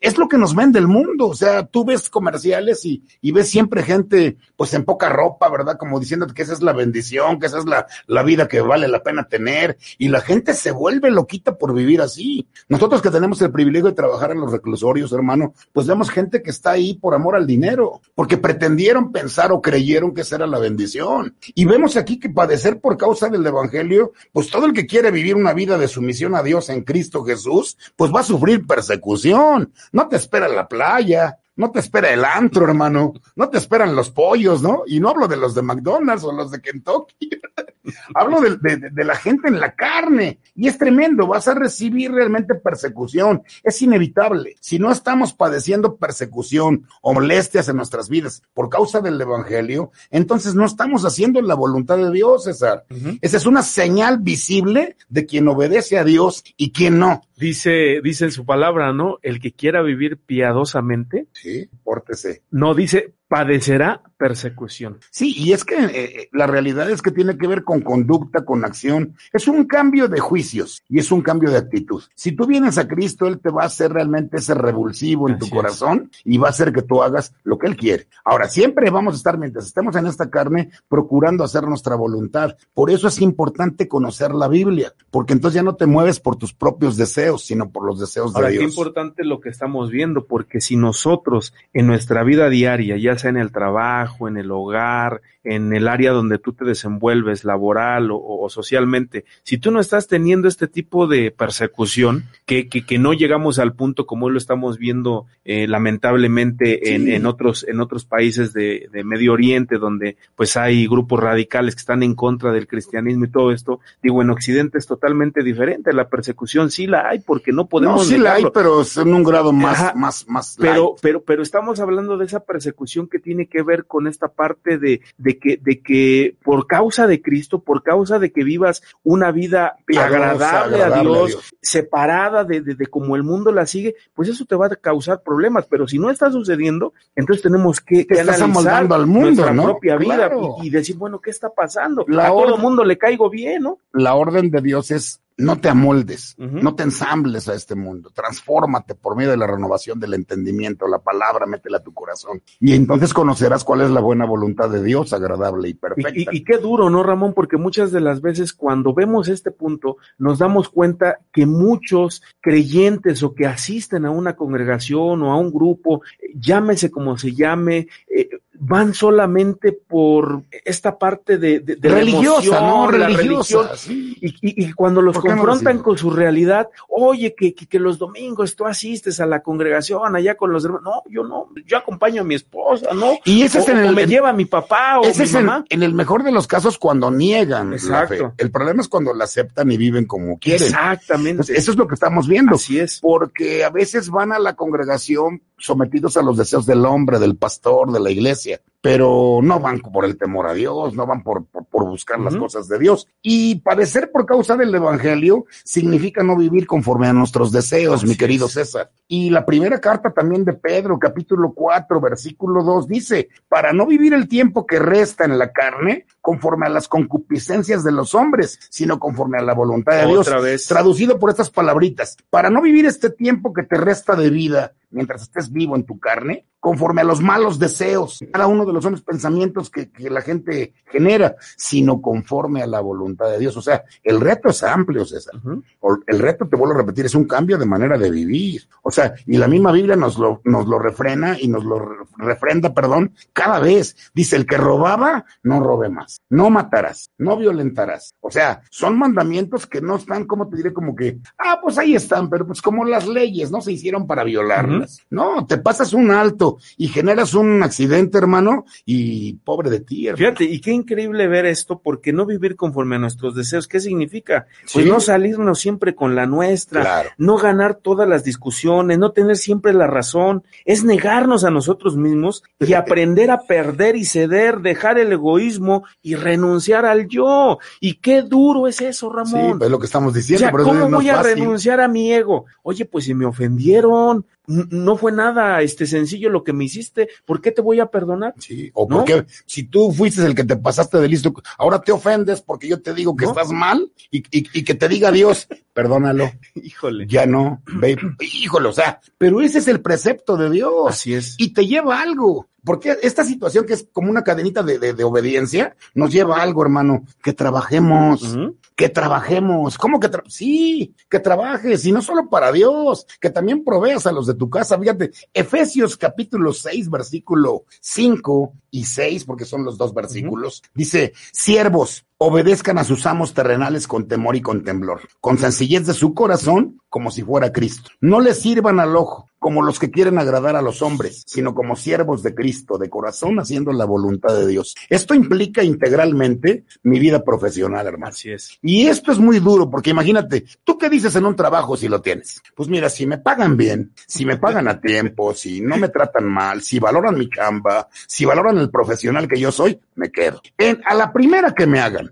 Es lo que nos vende el mundo. O sea, tú ves comerciales y, ves siempre gente, pues en poca ropa, ¿verdad? Como diciéndote que esa es la bendición, que esa es la, la vida que vale la pena tener. Y la gente se vuelve loquita por vivir así. Nosotros que tenemos el privilegio de trabajar en los reclusorios, hermano, pues vemos gente que está ahí por amor al dinero, porque pretendieron pensar o creyeron que esa era la bendición. Y vemos aquí que padecer por causa del evangelio, pues todo el que quiere vivir una vida de sumisión a Dios en Cristo Jesús, pues va a sufrir persecución. No te espera la playa. No te espera el antro, hermano. No te esperan los pollos, ¿no? Y no hablo de los de McDonald's o los de Kentucky. (laughs) hablo de, de, de, la gente en la carne. Y es tremendo. Vas a recibir realmente persecución. Es inevitable. Si no estamos padeciendo persecución o molestias en nuestras vidas por causa del evangelio, entonces no estamos haciendo la voluntad de Dios, César. Uh -huh. Esa es una señal visible de quien obedece a Dios y quien no. Dice, dice en su palabra, ¿no? El que quiera vivir piadosamente. Sí, pórtese. No dice padecerá persecución. Sí, y es que eh, la realidad es que tiene que ver con conducta, con acción. Es un cambio de juicios y es un cambio de actitud. Si tú vienes a Cristo, Él te va a hacer realmente ese revulsivo en Así tu corazón es. y va a hacer que tú hagas lo que Él quiere. Ahora, siempre vamos a estar, mientras estemos en esta carne, procurando hacer nuestra voluntad. Por eso es importante conocer la Biblia, porque entonces ya no te mueves por tus propios deseos, sino por los deseos Ahora, de Dios. Qué importante lo que estamos viendo, porque si nosotros en nuestra vida diaria, ya sea en el trabajo, en el hogar, en el área donde tú te desenvuelves, laboral o, o socialmente, si tú no estás teniendo este tipo de persecución, que, que, que no llegamos al punto como lo estamos viendo eh, lamentablemente sí. en, en, otros, en otros países de, de, Medio Oriente, donde pues hay grupos radicales que están en contra del cristianismo y todo esto, digo, en Occidente es totalmente diferente, la persecución sí la hay porque no podemos... No, sí negarlo. la hay, pero es en un grado más, Ajá, más, más... Pero, light. pero, pero estamos hablando de esa persecución que tiene que ver con esta parte de, de que, de que por causa de Cristo, por causa de que vivas una vida agradable, agradable a, Dios, a, Dios, separada de, de, de como el mundo la sigue, pues eso te va a causar problemas. Pero si no está sucediendo, entonces tenemos que, que analizar al mundo, nuestra ¿no? propia vida claro. y, y, decir, bueno, ¿qué está pasando? La a todo el mundo le caigo bien, ¿no? La orden de Dios es no te amoldes, uh -huh. no te ensambles a este mundo, transfórmate por medio de la renovación del entendimiento, la palabra, métela a tu corazón. Y entonces conocerás cuál es la buena voluntad de Dios, agradable y perfecta. Y, y, y, qué duro, ¿no, Ramón? Porque muchas de las veces cuando vemos este punto, nos damos cuenta que muchos creyentes o que asisten a una congregación o a un grupo, llámese como se llame, eh, van solamente por esta parte de, de, de religiosa, la emoción, ¿no? la Religiosa, religión, sí. y, y, y cuando los ¿Por qué no confrontan con su realidad, oye, que, que, que los domingos tú asistes a la congregación allá con los hermanos, no, yo no, yo acompaño a mi esposa, ¿no? Y ese es O- en o el- me en- lleva mi papá o Ese mi es en, mamá. en el mejor de los casos cuando niegan la Exacto. fe. El problema es cuando la aceptan y viven como quieren. Exactamente. Entonces, eso es lo que estamos viendo. Así es. Porque a veces van a la congregación sometidos a los deseos del hombre, del pastor, de la iglesia, pero no van por el temor a Dios, no van por, por, por buscar las cosas de Dios. Y padecer por causa del evangelio significa no vivir conforme a nuestros deseos, mi querido César. Y la primera carta también de Pedro, capítulo 4, versículo 2, dice, para no vivir el tiempo que resta en la carne conforme a las concupiscencias de los hombres, sino conforme a la voluntad de Dios. Otra vez. Traducido por estas palabritas, para no vivir este tiempo que te resta de vida mientras estés vivo en tu carne, conforme a los malos deseos, cada uno de los hombres pensamientos que, que la gente genera, sino conforme a la voluntad de Dios. O sea, el reto es amplio, César. O- El reto, te vuelvo a repetir, es un cambio de manera de vivir. O sea, y la misma Biblia nos lo, nos lo refrena y nos lo re- refrenda, perdón, cada vez. Dice, el que robaba, no robe más. No matarás, no violentarás. O sea, son mandamientos que no están, como te diré, como que, ah, pues ahí están, pero pues como las leyes no se hicieron para violarlas. No, te pasas un alto y generas un accidente, hermano, y pobre de ti, hermano. Fíjate, y qué increíble ver esto, porque no vivir conforme a nuestros deseos, ¿qué significa? Pues Sí. no salirnos siempre con la nuestra, Claro. no ganar todas las discusiones, no tener siempre la razón, es negarnos a nosotros mismos y (laughs) aprender a perder y ceder, dejar el egoísmo y renunciar al yo. Y qué duro es eso, Sí, Ramón. pues es lo que estamos diciendo. Ya, por eso ¿cómo voy a fácil. renunciar a mi ego? Oye, pues si me ofendieron, no fue nada este sencillo lo que me hiciste, ¿por qué te voy a perdonar? Sí, o ¿No? porque si tú fuiste el que te pasaste de listo, ahora te ofendes porque yo te digo que estás mal y, y- y que te diga Dios, perdónalo, (laughs) Híjole. ya no, ve, híjole, o sea, pero ese es el precepto de Dios. Así es. Y te lleva a algo. Porque esta situación que es como una cadenita de, de- de obediencia, nos lleva a algo, hermano, que trabajemos, que trabajemos. ¿Cómo que tra- Sí, que trabajes, y no solo para Dios, que también proveas a los de tu casa. Fíjate, Efesios capítulo 6, versículo 5 y 6, porque son los dos versículos, dice, siervos, obedezcan a sus amos terrenales con temor y con temblor, con sencillez de su corazón, como si fuera Cristo. No les sirvan al ojo, como los que quieren agradar a los hombres, sino como siervos de Cristo, de corazón, haciendo la voluntad de Dios. Esto implica integralmente mi vida profesional, hermano. Así es. Y esto es muy duro, porque imagínate, ¿tú qué dices en un trabajo si lo tienes? Pues mira, si me pagan bien, si me pagan a tiempo, si no me tratan mal, si valoran mi chamba, si valoran el profesional que yo soy, me quedo. En- a la primera que me hagan,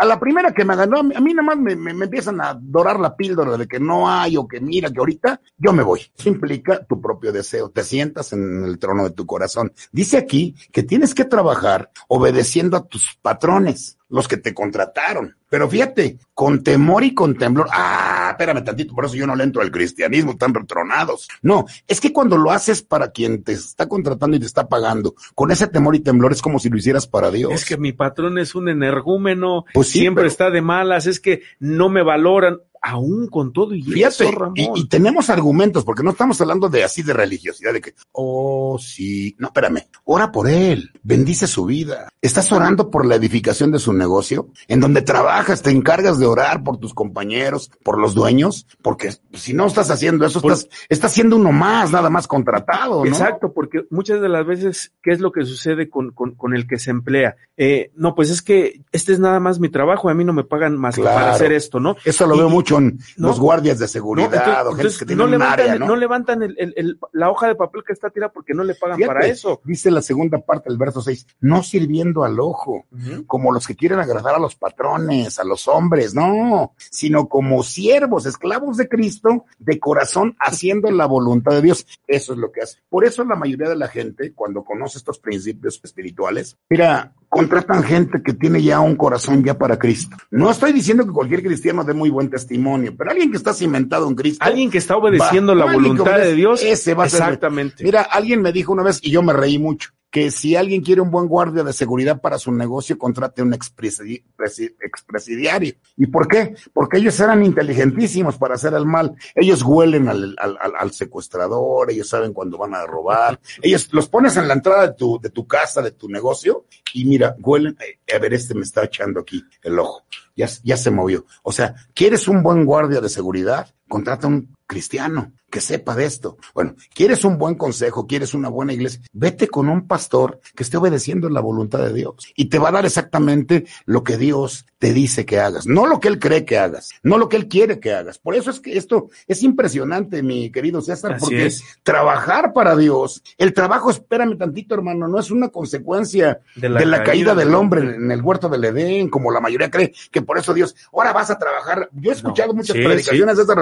a la primera que me no, a mí, nada más me, me- me empiezan a dorar la píldora de que no hay o que mira que ahorita yo me voy. Eso implica tu propio deseo. Te sientas en el trono de tu corazón. Dice aquí que tienes que trabajar obedeciendo a tus patrones, los que te contrataron. Pero fíjate, con temor y con temblor. Ah, espérame tantito, por eso yo no le entro al cristianismo, están retronados. No, es que cuando lo haces para quien te está contratando y te está pagando, con ese temor y temblor es como si lo hicieras para Dios. Es que mi patrón es un energúmeno, Pues siempre está de malas, es que no me valoran, aún con todo y Fíjate, eso, Ramón. y, y tenemos argumentos, porque no estamos hablando de así de religiosidad, de que, oh, sí, no, espérame, ora por él, bendice su vida. ¿Estás orando por la edificación de su negocio? En donde trabajas, te encargas de orar por tus compañeros, por los dueños, porque si no estás haciendo eso, estás, estás siendo uno más, nada más contratado, ¿no? Exacto, porque muchas de las veces, ¿qué es lo que sucede con, con, con el que se emplea? Eh, no, pues es que este es nada más mi trabajo, a mí no me pagan más que para hacer esto, ¿no? Eso lo Y- veo mucho no. los guardias de No, seguridad entonces- o gente que tiene no un levantan, área, ¿no? no levantan el- el- el- la hoja de papel que está tirada porque no le pagan Fíjate, para eso. Dice la segunda parte del verso 6, no sirviendo al ojo, como los que quieren agradar a los patrones, a los hombres, no, sino como siervos, esclavos de Cristo, de corazón, haciendo la voluntad de Dios. Eso es lo que hace. Por eso la mayoría de la gente, cuando conoce estos principios espirituales, mira, contratan gente que tiene ya un corazón ya para Cristo. No estoy diciendo que cualquier cristiano dé muy buen testimonio, pero alguien que está cimentado en Cristo. Alguien que está obedeciendo va- la voluntad obedece, de Dios. Ese va a ser. Exactamente. Mira, alguien me dijo una vez y yo me reí mucho. Que si alguien quiere un buen guardia de seguridad para su negocio, contrate un expresi- presi- expresidiario. ¿Y por qué? Porque ellos eran inteligentísimos para hacer el mal. Ellos huelen al, al- al- al secuestrador, ellos saben cuándo van a robar. (laughs) Ellos los pones en la entrada de tu, de tu casa, de tu negocio, y mira, huelen, eh, a ver, este me está echando aquí el ojo. Ya, ya se movió. O sea, ¿quieres un buen guardia de seguridad? Contrata un cristiano que sepa de esto. Bueno, ¿quieres un buen consejo? ¿Quieres una buena iglesia? Vete con un pastor que esté obedeciendo la voluntad de Dios y te va a dar exactamente lo que Dios te dice que hagas, no lo que él cree que hagas, no lo que él quiere que hagas. Por eso es que esto es impresionante, mi querido César, Así porque es. trabajar para Dios, el trabajo, espérame tantito, hermano, no es una consecuencia De de la caída caída, del hombre en el huerto del Edén, como la mayoría cree, que por eso Dios, ahora vas a trabajar. Yo he escuchado muchas Sí, predicaciones sí. de ese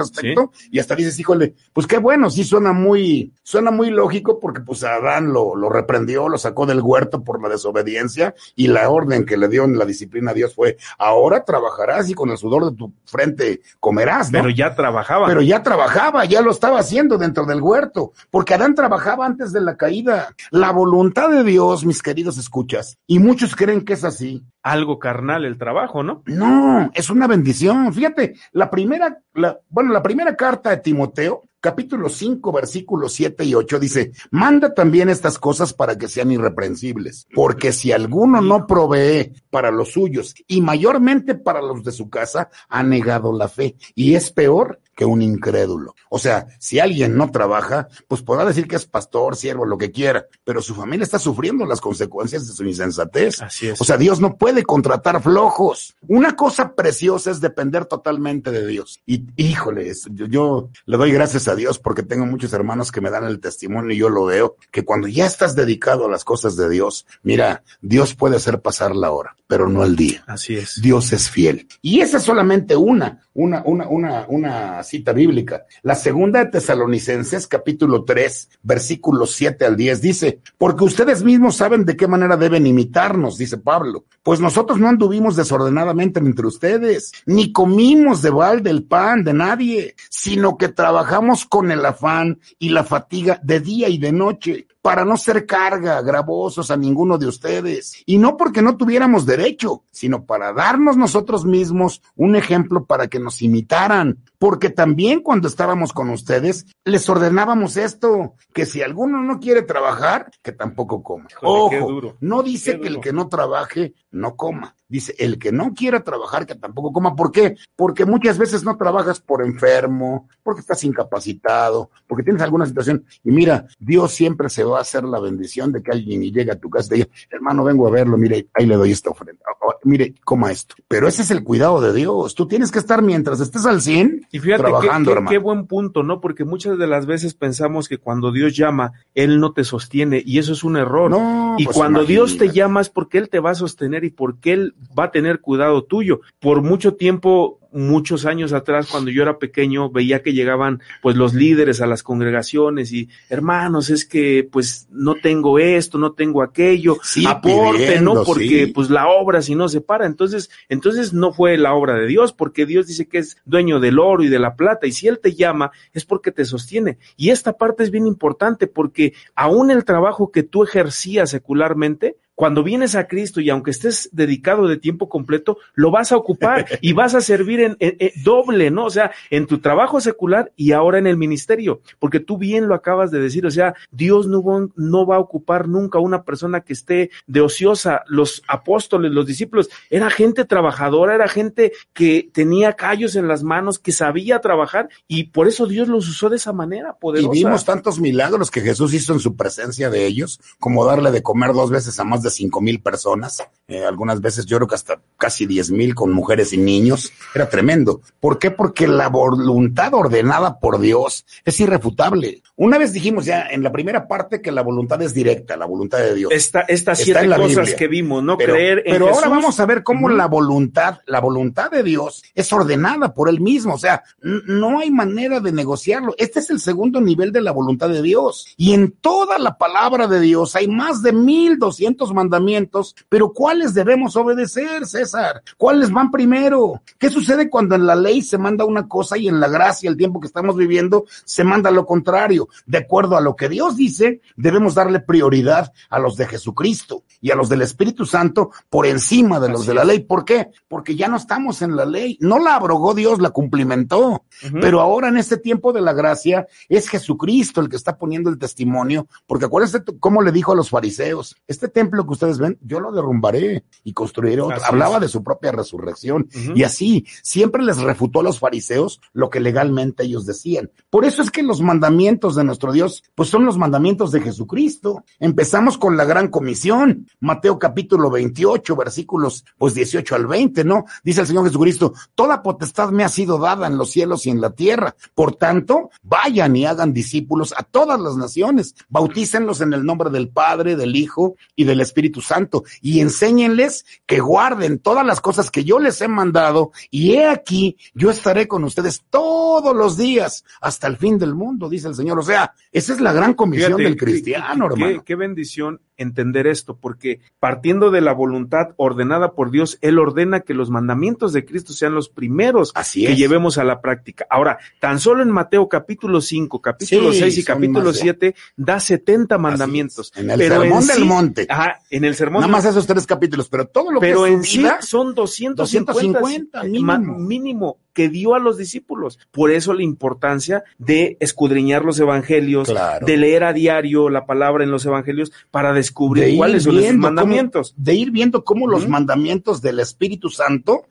y hasta dices, híjole, pues qué bueno, sí suena muy, suena muy lógico porque pues Adán lo, lo reprendió, lo sacó del huerto por la desobediencia y la orden que le dio en la disciplina a Dios fue, ahora trabajarás y con el sudor de tu frente comerás, ¿no? Pero ya trabajaba. Pero ya trabajaba, ya lo estaba haciendo dentro del huerto, porque Adán trabajaba antes de la caída. La voluntad de Dios, mis queridos escuchas, y muchos creen que es así. Algo carnal el trabajo, ¿no? No, es una bendición. Fíjate, la primera, la, bueno, la primera carta de Timoteo, capítulo 5, versículos 7 y 8 dice, manda también estas cosas para que sean irreprensibles, porque si alguno no provee para los suyos y mayormente para los de su casa, ha negado la fe y es peor que un incrédulo. O sea, si alguien no trabaja, pues podrá decir que es pastor, siervo, lo que quiera, pero su familia está sufriendo las consecuencias de su insensatez. Así es. O sea, Dios no puede contratar flojos. Una cosa preciosa es depender totalmente de Dios. Y híjole, yo, yo le doy gracias a Dios porque tengo muchos hermanos que me dan el testimonio y yo lo veo, que cuando ya estás dedicado a las cosas de Dios, mira, Dios puede hacer pasar la hora, pero no el día. Así es. Dios es fiel. Y esa es solamente una, una, una, una, una cita bíblica. La segunda de Tesalonicenses, capítulo 3, versículos 7 al 10, dice, porque ustedes mismos saben de qué manera deben imitarnos, dice Pablo, pues nosotros no anduvimos desordenadamente entre ustedes, ni comimos de balde el pan de nadie, sino que trabajamos con el afán y la fatiga de día y de noche para no ser carga, gravosos a ninguno de ustedes. Y no porque no tuviéramos derecho, sino para darnos nosotros mismos un ejemplo para que nos imitaran. Porque también cuando estábamos con ustedes, les ordenábamos esto, que si alguno no quiere trabajar, que tampoco coma. Ojo, duro. no dice que el que no trabaje, no coma. Dice, el que no quiera trabajar, que tampoco coma. ¿Por qué? Porque muchas veces no trabajas por enfermo, porque estás incapacitado, porque tienes alguna situación. Y mira, Dios siempre se va a hacer la bendición de que alguien llegue a tu casa y te diga, hermano, vengo a verlo, mire, ahí le doy esta ofrenda. O- o, mire, coma esto. Pero ese es el cuidado de Dios. Tú tienes que estar mientras estés al 100 Y fíjate qué- trabajando, qué, qué buen punto, ¿no? Porque muchas de las veces pensamos que cuando Dios llama, Él no te sostiene y eso es un error. No, y pues cuando Dios te llama es porque Él te va a sostener y porque Él va a tener cuidado tuyo. Por mucho tiempo, muchos años atrás, cuando yo era pequeño, veía que llegaban pues los líderes a las congregaciones y hermanos, es que pues no tengo esto, no tengo aquello, Sí, aporte, pidiendo, ¿no? Porque sí. pues la obra si no se para, entonces, entonces no fue la obra de Dios, porque Dios dice que es dueño del oro y de la plata, y si Él te llama es porque te sostiene. Y esta parte es bien importante porque aún el trabajo que tú ejercías secularmente, cuando vienes a Cristo y aunque estés dedicado de tiempo completo, lo vas a ocupar (laughs) y vas a servir en, en- en doble, ¿no? O sea, en tu trabajo secular y ahora en el ministerio, porque tú bien lo acabas de decir, o sea, Dios no va, no va a ocupar nunca una persona que esté de ociosa. Los apóstoles, los discípulos, era gente trabajadora, era gente que tenía callos en las manos, que sabía trabajar y por eso Dios los usó de esa manera Y vimos tantos milagros que Jesús hizo en su presencia de ellos, como darle de comer dos veces a más de cinco mil personas, eh, algunas veces yo creo que hasta casi diez mil con mujeres y niños, era tremendo. ¿Por qué? Porque la voluntad ordenada por Dios es irrefutable. Una vez dijimos ya en la primera parte que la voluntad es directa, la voluntad de Dios. Esta, estas siete en la cosas Biblia. que vimos, ¿no? Pero, Creer en pero ahora vamos a ver cómo la voluntad, la voluntad de Dios es ordenada por él mismo. O sea, no hay manera de negociarlo. Este es el segundo nivel de la voluntad de Dios. Y en toda la palabra de Dios hay más de mil doscientos mandamientos, pero ¿cuáles debemos obedecer, César? ¿Cuáles van primero? ¿Qué sucede cuando en la ley se manda una cosa y en la gracia, el tiempo que estamos viviendo, se manda lo contrario? De acuerdo a lo que Dios dice, debemos darle prioridad a los de Jesucristo y a los del Espíritu Santo por encima de los de la ley. ¿Por qué? Porque ya no estamos en la ley. No la abrogó Dios, la cumplimentó. Pero ahora en este tiempo de la gracia es Jesucristo el que está poniendo el testimonio, porque acuérdense cómo le dijo a los fariseos, este templo que ustedes ven, yo lo derrumbaré y construiré otro. Hablaba de su propia resurrección. Y así, siempre les refutó a los fariseos lo que legalmente ellos decían. Por eso es que los mandamientos de nuestro Dios, pues son los mandamientos de Jesucristo. Empezamos con la gran comisión, Mateo capítulo 28, versículos pues 18 al 20, ¿no? Dice el Señor Jesucristo, toda potestad me ha sido dada en los cielos y en la tierra. Por tanto, vayan y hagan discípulos a todas las naciones, bautícenlos en el nombre del Padre, del Hijo y del Espíritu Santo y enséñenles que guarden todas las cosas que yo les he mandado y he aquí, yo estaré con ustedes todos los días hasta el fin del mundo, dice el Señor. O sea, esa es la gran comisión del cristiano, hermano. qué bendición entender esto, porque partiendo de la voluntad ordenada por Dios, Él ordena que los mandamientos de Cristo sean los primeros que llevemos a la práctica. Ahora, tan solo en Mateo capítulo 5, capítulo 6 y capítulo 7 da 70 mandamientos. En el sermón del monte. Ajá, en el sermón. Nada más esos tres capítulos, pero todo lo pero que en sí son 250, mínimo. mínimo que dio a los discípulos. Por eso la importancia de escudriñar los evangelios, de leer a diario la palabra en los evangelios para descubrir cuáles son los mandamientos. de ir viendo cómo los mandamientos del Espíritu Santo,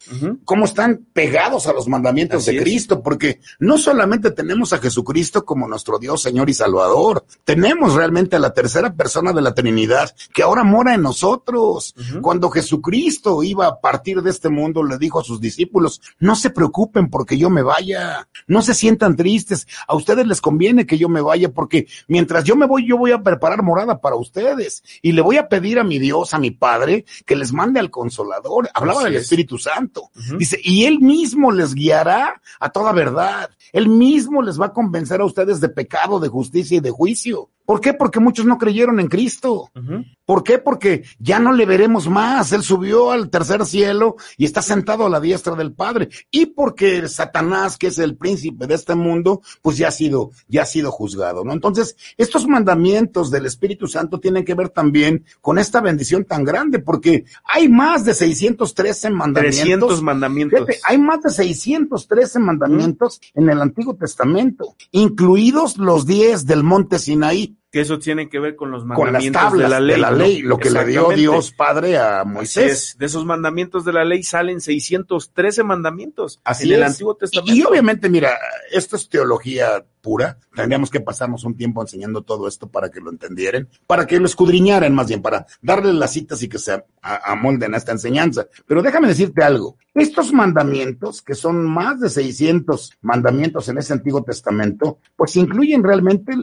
cómo están pegados a los mandamientos de Cristo, porque no solamente tenemos a Jesucristo como nuestro Dios, Señor y Salvador, tenemos realmente a la tercera persona de la Trinidad que ahora mora en nosotros. Cuando Jesucristo iba a partir de este mundo, le dijo a sus discípulos, no se preocupen porque yo me vaya. No se sientan tristes. A ustedes les conviene que yo me vaya porque mientras yo me voy, yo voy a preparar morada para ustedes. Y le voy a pedir a mi Dios, a mi Padre, que les mande al Consolador. Hablaba del Espíritu Santo. Dice, y Él mismo les guiará a toda verdad. Él mismo les va a convencer a ustedes de pecado, de justicia y de juicio. ¿Por qué? Porque muchos no creyeron en Cristo. ¿Por qué? Porque ya no le veremos más. Él subió al tercer cielo y está sentado a la diestra del Padre. Y porque Satanás, que es el príncipe de este mundo, pues ya ha sido, ya ha sido juzgado, ¿no? Entonces, estos mandamientos del Espíritu Santo tienen que ver también con esta bendición tan grande, porque hay más de 613 mandamientos. 300 mandamientos. Fíjate, hay más de 613 mandamientos en el Antiguo Testamento, incluidos los 10 del monte Sinaí que eso tiene que ver con los mandamientos de la ley. De la ley lo que le dio Dios Padre a Moisés. De esos mandamientos de la ley salen 613 mandamientos Así en el Antiguo Testamento. Y, obviamente, mira, esto es teología pura. Tendríamos que pasarnos un tiempo enseñando todo esto para que lo entendieran, para que lo escudriñaran más bien, para darle las citas y que se amolden a esta enseñanza. Pero déjame decirte algo. Estos mandamientos, que son más de 600 mandamientos en ese Antiguo Testamento, pues incluyen realmente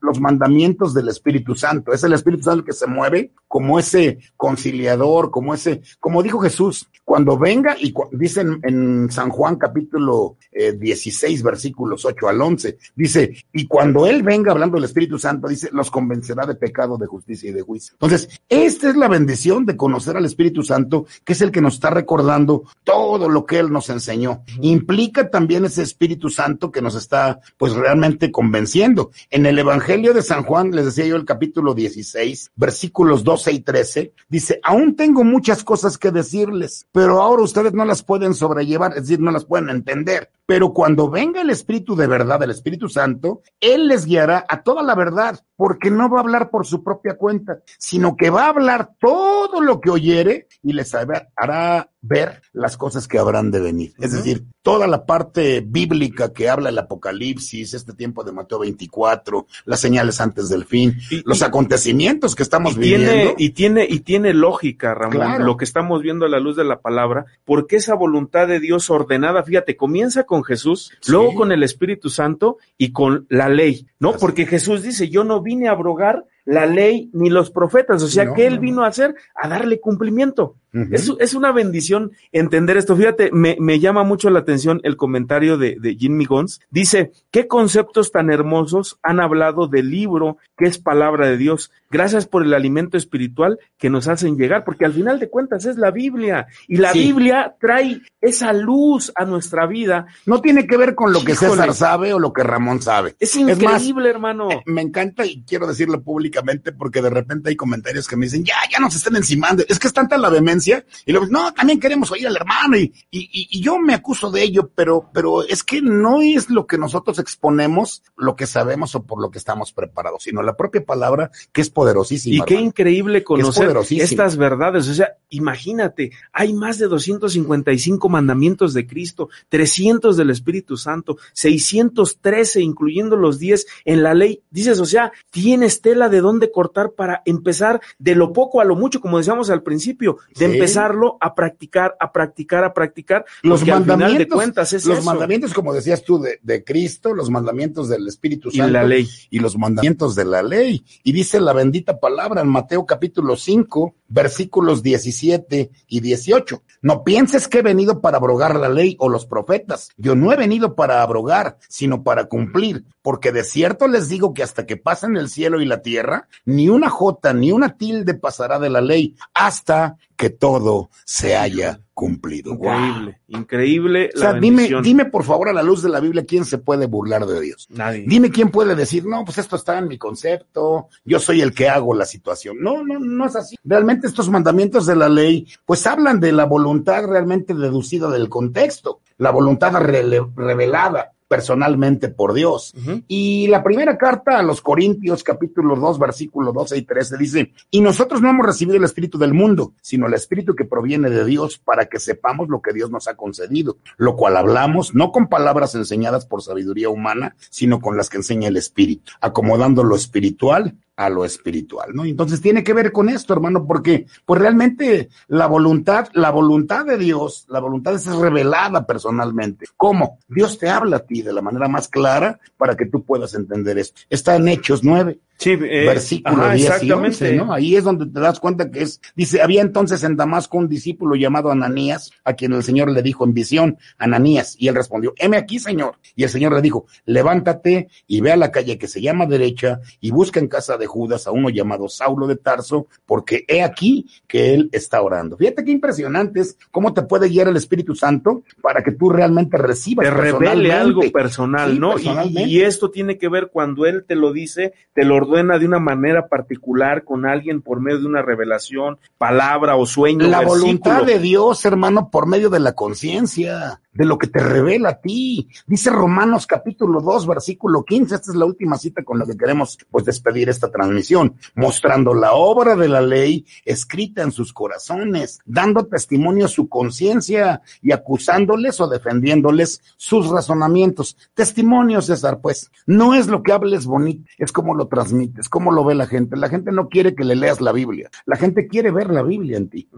los mandamientos del Espíritu Santo. Es el Espíritu Santo que se mueve como ese conciliador, como ese, como dijo Jesús, cuando venga, y dicen en San Juan capítulo 16, eh, versículos 8 al 11, dice, y cuando Él venga hablando del Espíritu Santo, dice, los convencerá de pecado, de justicia y de juicio. Entonces, esta es la bendición de conocer al Espíritu Santo, que es el que nos está recordando todo lo que Él nos enseñó. Implica también ese Espíritu Santo que nos está, pues, realmente convenciendo. En el Evangelio de San Juan, les decía yo el capítulo 16, versículos 12 y 13, dice, aún tengo muchas cosas que decirles, pero ahora ustedes no las pueden sobrellevar, es decir, no las pueden entender. Pero cuando venga el Espíritu de verdad, el Espíritu Santo, Él les guiará a toda la verdad, porque no va a hablar por su propia cuenta, sino que va a hablar todo lo que oyere y les hará ver las cosas que habrán de venir. Es decir, toda la parte bíblica que habla el Apocalipsis, este tiempo de Mateo 24, las señales antes del fin, los acontecimientos que estamos viviendo. y tiene, y tiene lógica, Ramón, lo que estamos viendo a la luz de la palabra, porque esa voluntad de Dios ordenada, fíjate, comienza con Jesús, luego con el Espíritu Santo y con la ley, ¿no? porque Jesús dice, yo no vine a abrogar la ley ni los profetas. O sea, No, que él no. vino a hacer? A darle cumplimiento. Es, es una bendición entender esto. Fíjate, me, me llama mucho la atención el comentario de, de Jimmy Gons. Dice, ¿qué conceptos tan hermosos han hablado del libro que es palabra de Dios? Gracias por el alimento espiritual que nos hacen llegar, porque al final de cuentas es la Biblia. Y la Sí. Biblia trae esa luz a nuestra vida. No tiene que ver con lo que. César sabe o lo que Ramón sabe. Es más, increíble, hermano. me encanta y quiero decirlo públicamente porque de repente hay comentarios que me dicen, ya, ya nos están encimando. Es que es tanta la vehemencia. Y luego, no, también queremos oír al hermano. Y, y, y- yo me acuso de ello, pero, pero es que no es lo que nosotros exponemos, lo que sabemos o por lo que estamos preparados, sino la propia palabra que es poderosísima. Y qué increíble conocer estas verdades. O sea, imagínate, hay más de 255 mandamientos de Cristo, 300 del Espíritu Santo, 613, incluyendo los 10 en la ley. Dices, o sea, tienes tela de dónde cortar para empezar de lo poco a lo mucho, como decíamos al principio, de Sí. empezarlo a practicar, a practicar, a practicar. Los porque al final de mandamientos, cuentas es los eso. mandamientos, como decías tú, de, de Cristo, los mandamientos del Espíritu Y Santo. la ley. Y los mandamientos de la ley. Y dice la bendita palabra en Mateo capítulo 5, versículos 17 y 18. No pienses que he venido para abrogar la ley o los profetas. Yo no he venido para abrogar, sino para cumplir. Porque de cierto les digo que hasta que pasen el cielo y la tierra, ni una jota ni una tilde pasará de la ley hasta que todo se haya cumplido. Wow. Increíble, increíble O sea, la dime, bendición. dime por favor a la luz de la Biblia quién se puede burlar de Dios. Nadie. Dime quién puede decir, no, pues esto está en mi concepto, yo soy el que hago la situación. No, no, no es así. Realmente estos mandamientos de la ley, pues hablan de la voluntad realmente deducida del contexto, la voluntad revelada personalmente por Dios. Y la primera carta a los Corintios, capítulo 2, versículo 12 y 13, dice, y nosotros no hemos recibido el Espíritu del mundo, sino el Espíritu que proviene de Dios para que sepamos lo que Dios nos ha concedido, lo cual hablamos no con palabras enseñadas por sabiduría humana, sino con las que enseña el Espíritu, acomodando lo espiritual a lo espiritual, ¿no? Entonces tiene que ver con esto, hermano, porque pues realmente la voluntad, la voluntad de Dios, la voluntad es revelada personalmente. ¿Cómo? Dios te habla a ti de la manera más clara para que tú puedas entender esto. Está en Hechos 9. Sí, eh, versículo ajá, 10 y exactamente. 11, ¿no? Ahí es donde te das cuenta que es, dice, había entonces en Damasco un discípulo llamado Ananías, a quien el Señor le dijo en visión, Ananías, y él respondió, heme aquí, Señor. Y el Señor le dijo, levántate y ve a la calle que se llama derecha y busca en casa de Judas a uno llamado Saulo de Tarso, porque he aquí que él está orando. Fíjate qué impresionante es cómo te puede guiar el Espíritu Santo para que tú realmente recibas te revele algo personal, Sí, ¿no? Y-. Y, esto tiene que ver cuando él te lo dice, te lo ordena de una manera particular con alguien por medio de una revelación, palabra o sueño. La versículo. voluntad de Dios, hermano, por medio de la conciencia, de lo que te revela a ti. Dice Romanos capítulo 2, versículo 15. Esta es la última cita con la que queremos pues despedir esta transmisión, mostrando la obra de la ley escrita en sus corazones, dando testimonio a su conciencia y acusándoles o defendiéndoles sus razonamientos. Testimonio, César, pues, no es lo que hables bonito, es como lo transmites, cómo lo ve la gente. La gente no quiere que le leas la Biblia, la gente quiere ver la Biblia en ti.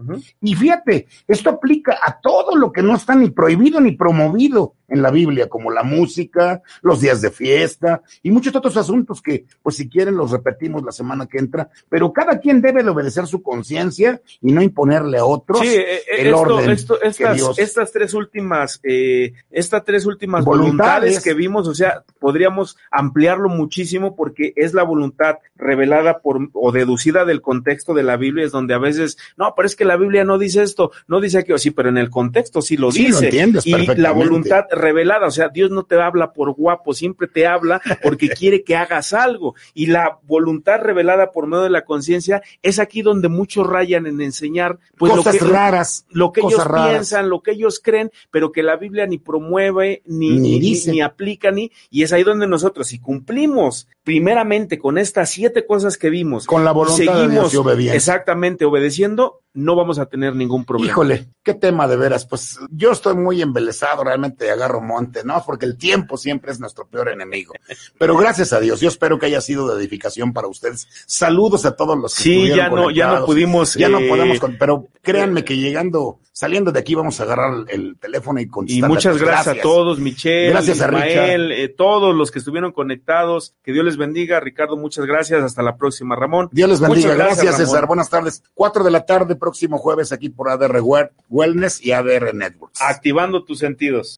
Y fíjate, esto aplica a todo lo que no está ni prohibido ni promovido en la Biblia, como la música, los días de fiesta y muchos otros asuntos que, pues si quieren, los repetimos la semana que entra, pero cada quien debe de obedecer su conciencia y no imponerle a otros Sí, eh, eh, el esto, orden esto- estas, Dios estas tres últimas, eh, estas tres últimas Voluntades. voluntades que vimos, o sea, podríamos ampliarlo muchísimo porque es la voluntad revelada por o deducida del contexto de la Biblia, es donde a veces, no, pero es que la Biblia no dice esto, no dice aquello, sí, pero en el contexto sí lo Sí, lo dice. entiendes y la voluntad revelada, o sea, Dios no te habla por guapo, siempre te habla porque (laughs) quiere que hagas algo. Y la voluntad revelada por medio de la conciencia es aquí donde muchos rayan en enseñar, pues Cosas lo que, raras, lo que ellos raras. piensan, lo que ellos creen, pero que la Biblia ni promueve, ni, Ni aplica, ni, y es ahí donde nosotros, si cumplimos primeramente con estas siete cosas que vimos, Con la voluntad de Dios y obediencia. exactamente obedeciendo, no vamos a tener ningún problema. Híjole, qué tema de veras. Pues yo estoy muy embelesado, realmente agarro monte, ¿no? Porque el tiempo siempre es nuestro peor enemigo. Pero gracias a Dios, yo espero que haya sido de edificación para ustedes. Saludos a todos los que Sí, ya no, ya no pudimos. Ya no eh, podemos, con- pero créanme que llegando, saliendo de aquí vamos a agarrar el teléfono y Y contestar. muchas gracias, a todos, Michelle, Gracias a Ismael, eh, todos los que estuvieron conectados. Que Dios les bendiga. Ricardo, muchas gracias. Hasta la próxima, Ramón. Dios les bendiga. Muchas Gracias, Ramón. César. Buenas tardes. Cuatro de la tarde, próximo jueves, aquí por ADR Wel- Wellness y ADR Networks. Activando tus sentidos.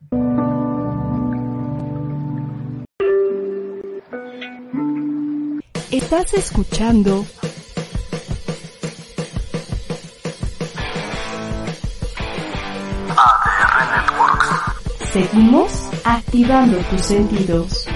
Estás escuchando ADR Networks. Seguimos activando tus sentidos.